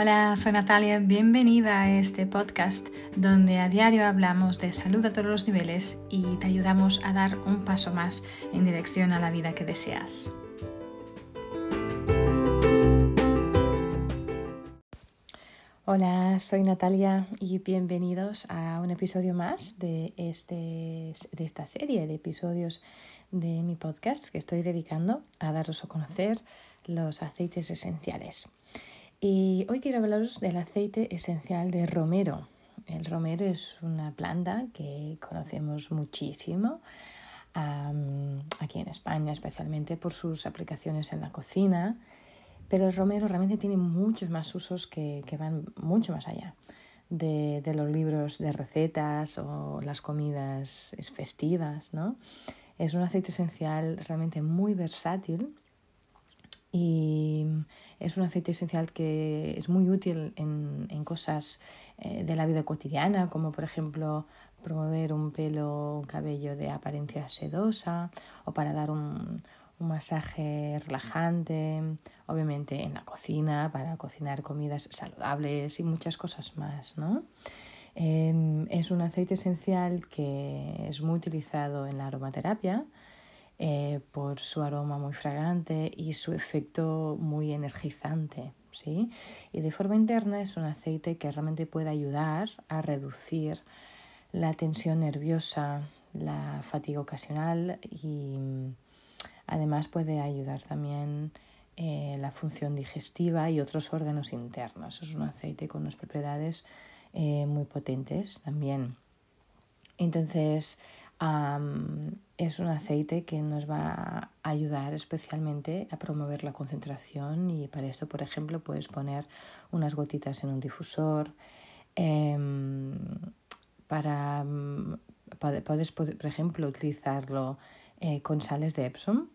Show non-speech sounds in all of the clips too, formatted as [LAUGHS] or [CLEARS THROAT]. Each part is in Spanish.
Hola, soy Natalia, bienvenida a este podcast donde a diario hablamos de salud a todos los niveles y te ayudamos a dar un paso más en dirección a la vida que deseas. Hola, soy Natalia y bienvenidos a un episodio más de, este, de esta serie de episodios de mi podcast que estoy dedicando a daros a conocer los aceites esenciales. Y hoy quiero hablaros del aceite esencial de romero. El romero es una planta que conocemos muchísimo aquí en España, especialmente por sus aplicaciones en la cocina, pero el romero realmente tiene muchos más usos que, van mucho más allá de, de, los libros de recetas o las comidas festivas. ¿no? Es un aceite esencial realmente muy versátil y es un aceite esencial que es muy útil en, en cosas eh, de la vida cotidiana, como por ejemplo promover un pelo, un cabello de apariencia sedosa o para dar un, un masaje relajante, obviamente en la cocina, para cocinar comidas saludables y muchas cosas más, ¿no? Em, es un aceite esencial que es muy utilizado en la aromaterapia eh, por su aroma muy fragante y su efecto muy energizante. ¿sí? Y de forma interna es un aceite que realmente puede ayudar a reducir la tensión nerviosa, la fatiga ocasional y además puede ayudar también eh, la función digestiva y otros órganos internos. Es un aceite con unas propiedades eh, muy potentes también. Entonces, es un aceite que nos va a ayudar especialmente a promover la concentración y para esto, por ejemplo, puedes poner unas gotitas en un difusor. Em, para, puedes, por ejemplo, utilizarlo eh, con sales de Epsom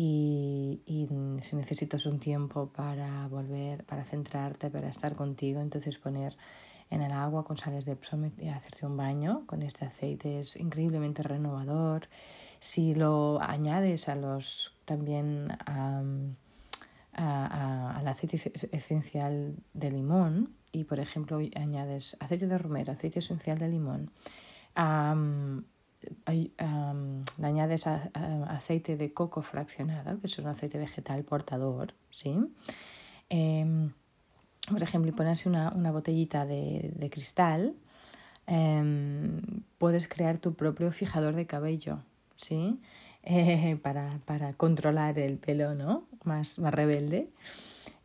y, si necesitas un tiempo para volver, para centrarte, para estar contigo, entonces poner en el agua con sales de Epsom y hacerte un baño con este aceite es increíblemente renovador. Si lo añades a los también al aceite esencial de limón y por ejemplo añades aceite de romero, aceite esencial de limón, le añades aceite de coco fraccionado, que es un aceite vegetal portador, ¿sí? Em, por ejemplo, y ponerse una, una botellita de, de cristal, em, puedes crear tu propio fijador de cabello, ¿sí? Eh, [LAUGHS] para, para, controlar el pelo, ¿no? Más, más rebelde.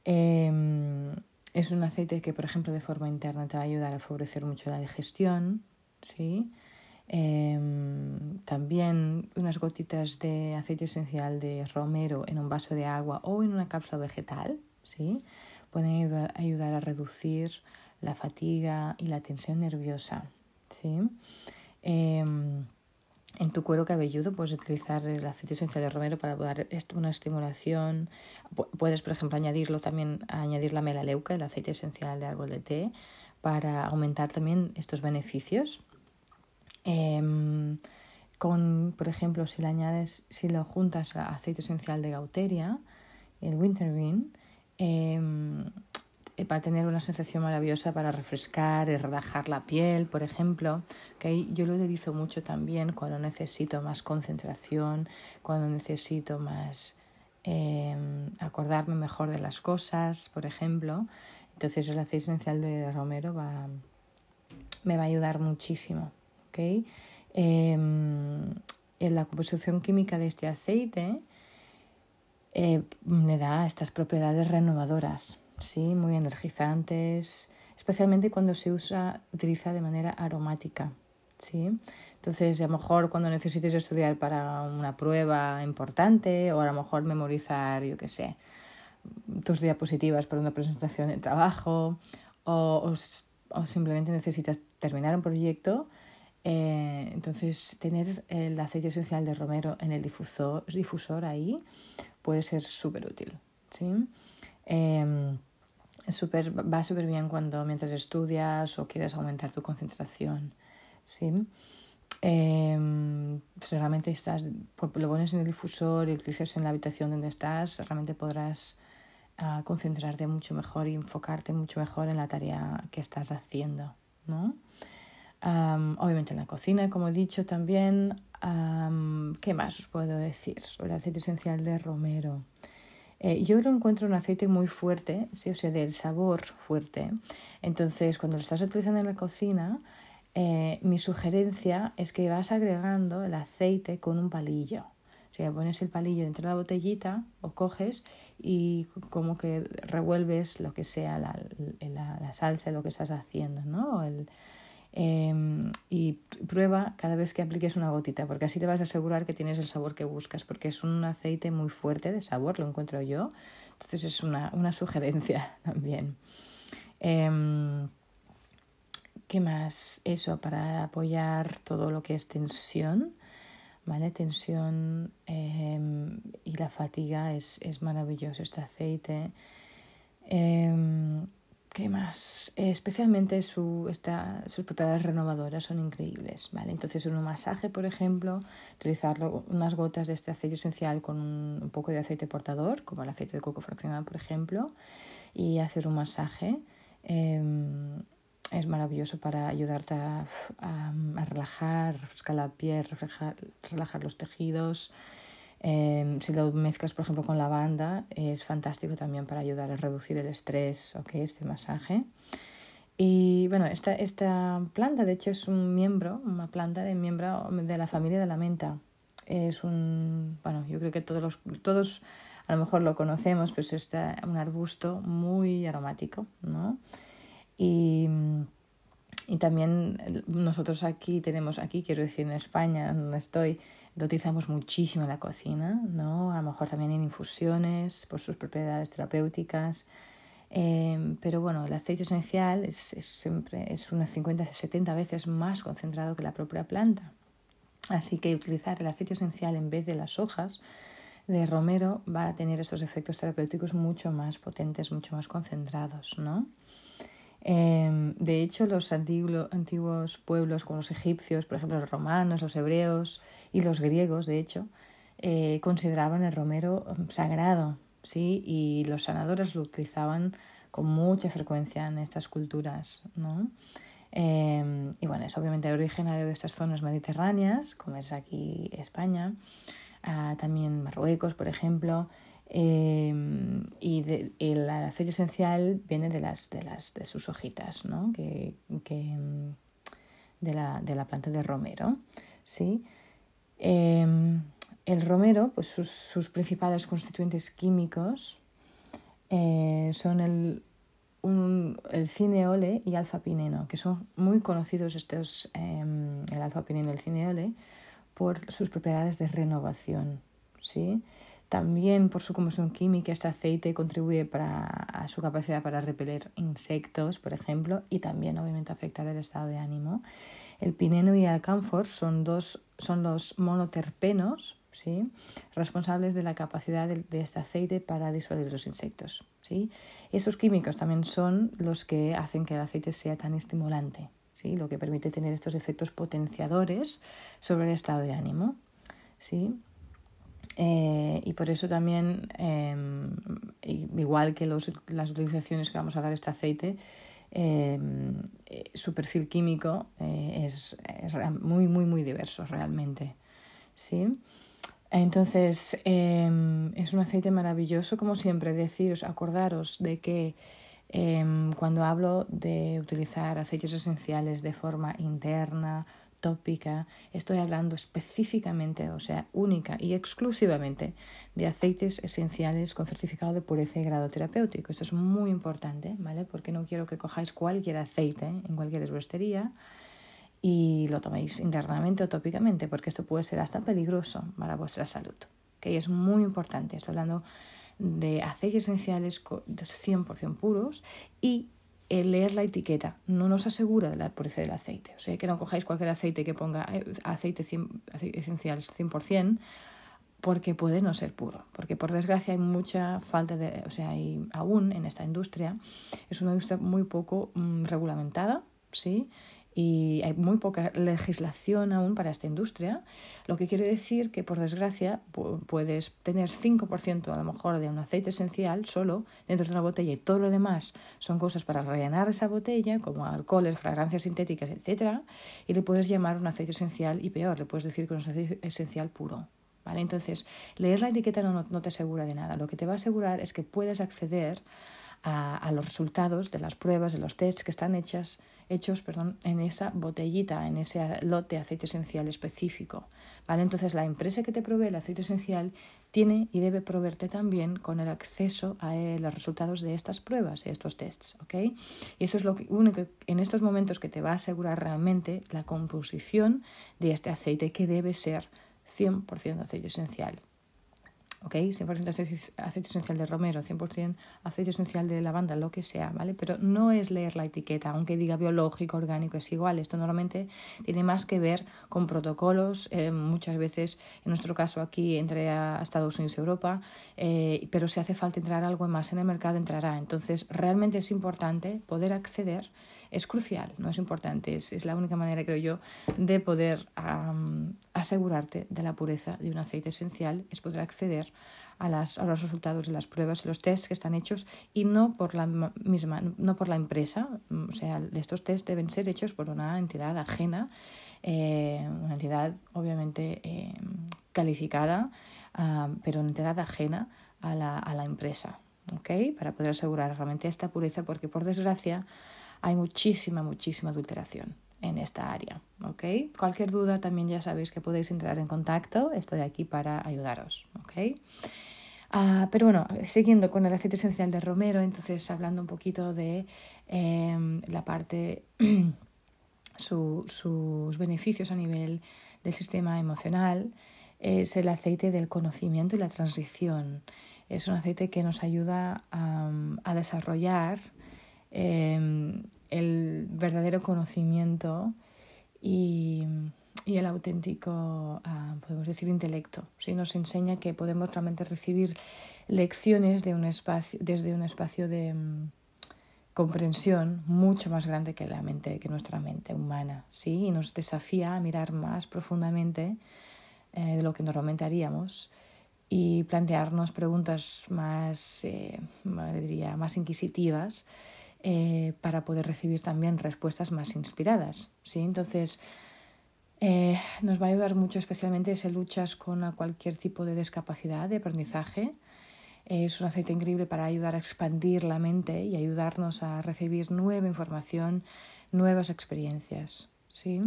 Em, es un aceite que, por ejemplo, de forma interna te va a ayudar a favorecer mucho la digestión, ¿sí? Em, también unas gotitas de aceite esencial de romero en un vaso de agua o en una cápsula vegetal, ¿sí? Pueden ayudar a reducir la fatiga y la tensión nerviosa. ¿sí? Em, en tu cuero cabelludo puedes utilizar el aceite esencial de romero para dar una estimulación. Puedes, por ejemplo, añadirlo también, añadir la melaleuca, el aceite esencial de árbol de té, para aumentar también estos beneficios. Em, con, por ejemplo, si le añades, si lo juntas al aceite esencial de gauteria, el wintergreen, eh, para tener una sensación maravillosa para refrescar y relajar la piel, por ejemplo, que yo lo utilizo mucho también cuando necesito más concentración, cuando necesito más em, acordarme mejor de las cosas, por ejemplo. Entonces el aceite esencial de romero va, me va a ayudar muchísimo. ¿okay? Em, en la composición química de este aceite eh, me da estas propiedades renovadoras, ¿sí? muy energizantes, especialmente cuando se usa, utiliza de manera aromática. ¿sí? Entonces, a lo mejor cuando necesites estudiar para una prueba importante o a lo mejor memorizar, yo qué sé, tus diapositivas para una presentación de trabajo o, o, simplemente necesitas terminar un proyecto, eh, entonces tener el aceite esencial de romero en el difusor, difusor ahí puede ser súper útil. ¿sí? Em, super, va súper bien cuando mientras estudias o quieres aumentar tu concentración. ¿sí? Eh, realmente estás, pues, lo pones en el difusor y utilizas en la habitación donde estás, realmente podrás a concentrarte mucho mejor y enfocarte mucho mejor en la tarea que estás haciendo, ¿no? obviamente en la cocina, como he dicho también. ¿Qué más os puedo decir sobre el aceite esencial de romero? Eh, yo lo encuentro un aceite muy fuerte, ¿sí? o sea, del sabor fuerte. Entonces, cuando lo estás utilizando en la cocina, eh, mi sugerencia es que vas agregando el aceite con un palillo. O sea, pones el palillo dentro de la botellita o coges y como que revuelves lo que sea la, la, salsa, lo que estás haciendo, ¿no? Em, y prueba cada vez que apliques una gotita, porque así te vas a asegurar que tienes el sabor que buscas, porque es un aceite muy fuerte de sabor, lo encuentro yo. Entonces es una, una sugerencia [LAUGHS] también. Em, ¿Qué más? Eso, para apoyar todo lo que es tensión. ¿vale? Tensión em, y la fatiga es, es, maravilloso este aceite. Em, ¿Qué más? especialmente su, esta, sus propiedades renovadoras son increíbles, ¿vale? Entonces en un masaje, por ejemplo, utilizar unas gotas de este aceite esencial con un, poco de aceite portador, como el aceite de coco fraccionado, por ejemplo, y hacer un masaje. Em, es maravilloso para ayudarte a, relajar, refrescar la piel, refrescar, relajar los tejidos. Em, si lo mezclas, por ejemplo, con lavanda, es fantástico también para ayudar a reducir el estrés, ¿ok? Este masaje. Y bueno, esta, esta planta, de hecho, es un miembro, una planta de miembro de la familia de la menta. Es un, bueno, yo creo que todos, los, todos a lo mejor lo conocemos, pues es un arbusto muy aromático, ¿no? Y, y también nosotros aquí tenemos, aquí quiero decir en España, donde estoy, lo utilizamos muchísimo en la cocina, ¿no? A lo mejor también en infusiones por sus propiedades terapéuticas. Eh, pero bueno, el aceite esencial es, es siempre es unas 50-70 veces más concentrado que la propia planta. Así que utilizar el aceite esencial en vez de las hojas de romero va a tener estos efectos terapéuticos mucho más potentes, mucho más concentrados, ¿no? Em, de hecho, los antiguos pueblos como los egipcios, por ejemplo los romanos, los hebreos y los griegos, de hecho, eh, consideraban el romero em, sagrado, ¿sí? Y los sanadores lo utilizaban con mucha frecuencia en estas culturas, ¿no? Em, y bueno, es obviamente originario de estas zonas mediterráneas, como es aquí España, ah, también Marruecos, por ejemplo, Em, y el aceite esencial viene de, las, de, las, de sus hojitas, ¿no? que, que de, la, de, la, planta de romero. ¿sí? Em, el romero, pues sus, sus principales constituyentes químicos eh, son el, un, el cineole y alfa-pineno, que son muy conocidos estos, em, el alfa-pineno y el cineole, por sus propiedades de renovación. ¿sí? También por su composición química, este aceite contribuye para, a su capacidad para repeler insectos, por ejemplo, y también obviamente afectar el estado de ánimo. El pineno y el camphor son, dos, son los monoterpenos ¿sí? responsables de la capacidad de, este aceite para disuadir los insectos. ¿sí? Estos químicos también son los que hacen que el aceite sea tan estimulante, ¿sí? lo que permite tener estos efectos potenciadores sobre el estado de ánimo. ¿sí? Eh, y por eso también, em, igual que los, las utilizaciones que vamos a dar este aceite, em, eh, su perfil químico eh, es, es, muy, muy, muy diverso realmente. ¿sí? Entonces, em, es un aceite maravilloso, como siempre, deciros, acordaros de que cuando hablo de utilizar aceites esenciales de forma interna, tópica, estoy hablando específicamente, o sea, única y exclusivamente de aceites esenciales con certificado de pureza y grado terapéutico. Esto es muy importante, ¿vale? Porque no quiero que cojáis cualquier aceite en cualquier esbestería y lo toméis internamente o tópicamente, porque esto puede ser hasta peligroso para vuestra salud. Que es muy importante. Estoy hablando de aceites esenciales 100% puros y leer la etiqueta no nos asegura de la pureza del aceite. O sea, que no cojáis cualquier aceite que ponga eh, aceite, esencial 100%, porque puede no ser puro. Porque por desgracia hay mucha falta de, o sea, hay aún en esta industria, es una industria muy poco mm, regulamentada, ¿sí? Y hay muy poca legislación aún para esta industria, lo que quiere decir que por desgracia puedes tener 5% a lo mejor de un aceite esencial solo dentro de una botella y todo lo demás son cosas para rellenar esa botella como alcoholes, fragancias sintéticas, etc. Y le puedes llamar un aceite esencial y peor, le puedes decir que es un aceite esencial puro. ¿Vale? Entonces, leer la etiqueta no, no te asegura de nada. Lo que te va a asegurar es que puedes acceder a, a, los resultados de las pruebas, de los tests que están hechas hechos perdón, en esa botellita, en ese lote de aceite esencial específico. ¿vale? Entonces la empresa que te provee el aceite esencial tiene y debe proveerte también con el acceso a eh, los resultados de estas pruebas, de estos tests. ¿okay? Y eso es lo único en estos momentos que te va a asegurar realmente la composición de este aceite que debe ser 100% aceite esencial. ¿Ok? 100% aceite, esencial de romero, 100% aceite esencial de lavanda, lo que sea, ¿vale? Pero no es leer la etiqueta, aunque diga biológico, orgánico, es igual. Esto normalmente tiene más que ver con protocolos, eh, muchas veces, en nuestro caso aquí, entre a Estados Unidos y Europa, eh, pero si hace falta entrar algo más en el mercado, entrará. Entonces, realmente es importante poder acceder es crucial, no es importante, es, es la única manera, creo yo, de poder asegurarte de la pureza de un aceite esencial, es poder acceder a, las, a los resultados de las pruebas y los tests que están hechos y no por la misma, no por la empresa, o sea, estos tests deben ser hechos por una entidad ajena, eh, una entidad obviamente eh, calificada, pero una entidad ajena a la, a la empresa. ¿okay? Para poder asegurar realmente esta pureza, porque por desgracia hay muchísima, muchísima adulteración en esta área. ¿ok? Cualquier duda también ya sabéis que podéis entrar en contacto, estoy aquí para ayudaros. ¿ok? Ah, pero bueno, siguiendo con el aceite esencial de romero, entonces hablando un poquito de em, la parte, [CLEARS THROAT] sus beneficios a nivel del sistema emocional, es el aceite del conocimiento y la transición. Es un aceite que nos ayuda a desarrollar Em, el verdadero conocimiento y, y el auténtico, ah, podemos decir, intelecto. ¿sí? Nos enseña que podemos realmente recibir lecciones de un espacio, desde un espacio de mm, comprensión mucho más grande que la mente, que nuestra mente humana, ¿sí? Y nos desafía a mirar más profundamente eh, de lo que normalmente haríamos y plantearnos preguntas más, eh, diría, más inquisitivas eh, para poder recibir también respuestas más inspiradas. ¿sí? Entonces, eh, nos va a ayudar mucho, especialmente si luchas con cualquier tipo de discapacidad de aprendizaje. Es un aceite increíble para ayudar a expandir la mente y ayudarnos a recibir nueva información, nuevas experiencias. ¿sí?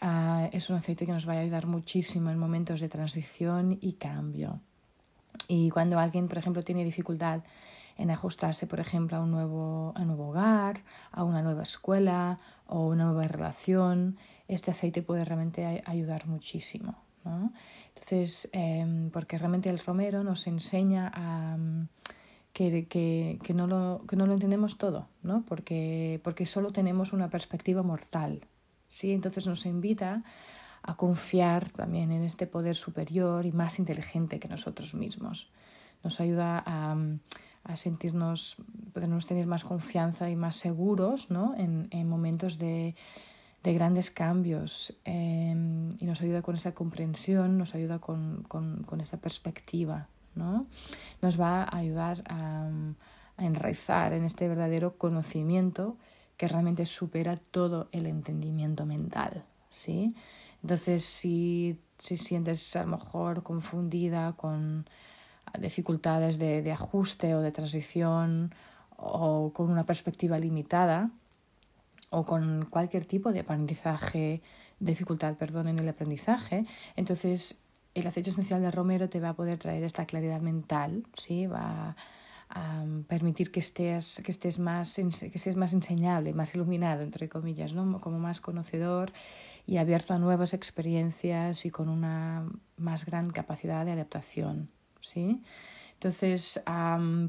Ah, es un aceite que nos va a ayudar muchísimo en momentos de transición y cambio. Y cuando alguien, por ejemplo, tiene dificultad en ajustarse, por ejemplo, a un nuevo, a nuevo hogar, a una nueva escuela o una nueva relación, este aceite puede realmente ayudar muchísimo. ¿no? Entonces, em, porque realmente el romero nos enseña a, que, que, que, no lo, que no lo entendemos todo, ¿no? porque, porque solo tenemos una perspectiva mortal. ¿sí? Entonces nos invita a confiar también en este poder superior y más inteligente que nosotros mismos. Nos ayuda a, a sentirnos, podernos tener más confianza y más seguros ¿no? en, en momentos de, de, grandes cambios em, y nos ayuda con esa comprensión, nos ayuda con, con, con esta perspectiva, ¿no? nos va a ayudar a, a enraizar en este verdadero conocimiento que realmente supera todo el entendimiento mental. ¿sí? Entonces, si, si sientes a lo mejor confundida con dificultades de, de ajuste o de transición o con una perspectiva limitada o con cualquier tipo de aprendizaje, dificultad, perdón, en el aprendizaje, entonces el aceite esencial de romero te va a poder traer esta claridad mental, ¿sí? va a permitir que estés, que estés más, que seas más enseñable, más iluminado, entre comillas, ¿no? como más conocedor y abierto a nuevas experiencias y con una más gran capacidad de adaptación. ¿Sí? Entonces,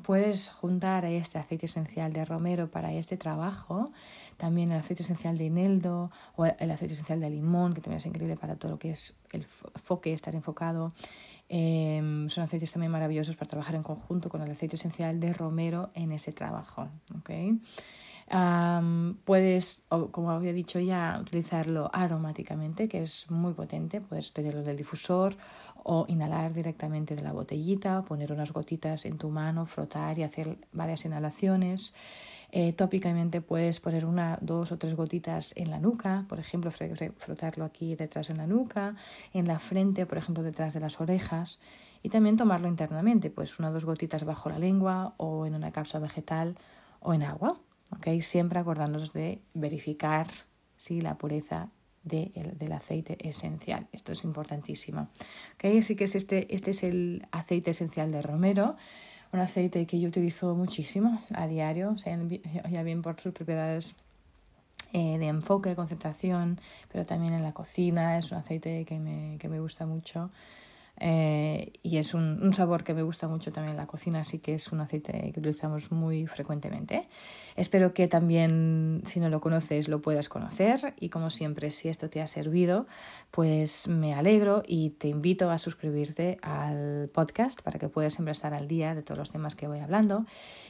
puedes juntar este aceite esencial de romero para este trabajo, también el aceite esencial de ineldo o el aceite esencial de limón, que también es increíble para todo lo que es el enfoque, estar enfocado. Em, son aceites también maravillosos para trabajar en conjunto con el aceite esencial de romero en ese trabajo. ¿okay? Puedes, como había dicho ya, utilizarlo aromáticamente, que es muy potente. Puedes tenerlo del difusor o inhalar directamente de la botellita, poner unas gotitas en tu mano, frotar y hacer varias inhalaciones. Eh, tópicamente puedes poner una, dos o tres gotitas en la nuca, por ejemplo, frotarlo aquí detrás en la nuca, en la frente, por ejemplo, detrás de las orejas. Y también tomarlo internamente, pues una o dos gotitas bajo la lengua o en una cápsula vegetal o en agua. ¿Okay? Siempre acordándonos de verificar si la pureza del aceite esencial. Esto es importantísimo. ¿okay? Así que es este, este es el aceite esencial de romero, un aceite que yo utilizo muchísimo a diario, ya bien por sus propiedades eh, de enfoque, concentración, pero también en la cocina. Es un aceite que me, que me gusta mucho. Eh, y es un, un, sabor que me gusta mucho también en la cocina, así que es un aceite que utilizamos muy frecuentemente. Espero que también, si no lo conoces, lo puedas conocer y como siempre, si esto te ha servido, pues me alegro y te invito a suscribirte al podcast para que puedas siempre estar al día de todos los temas que voy hablando.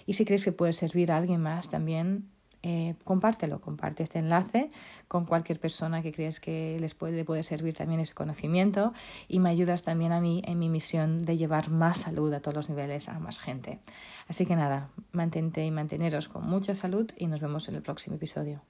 Y si crees que puede servir a alguien más, también eh, compártelo, comparte este enlace con cualquier persona que creas que les puede, puede servir también ese conocimiento y me ayudas también a mí en mi misión de llevar más salud a todos los niveles a más gente. Así que nada, mantente y manteneros con mucha salud y nos vemos en el próximo episodio.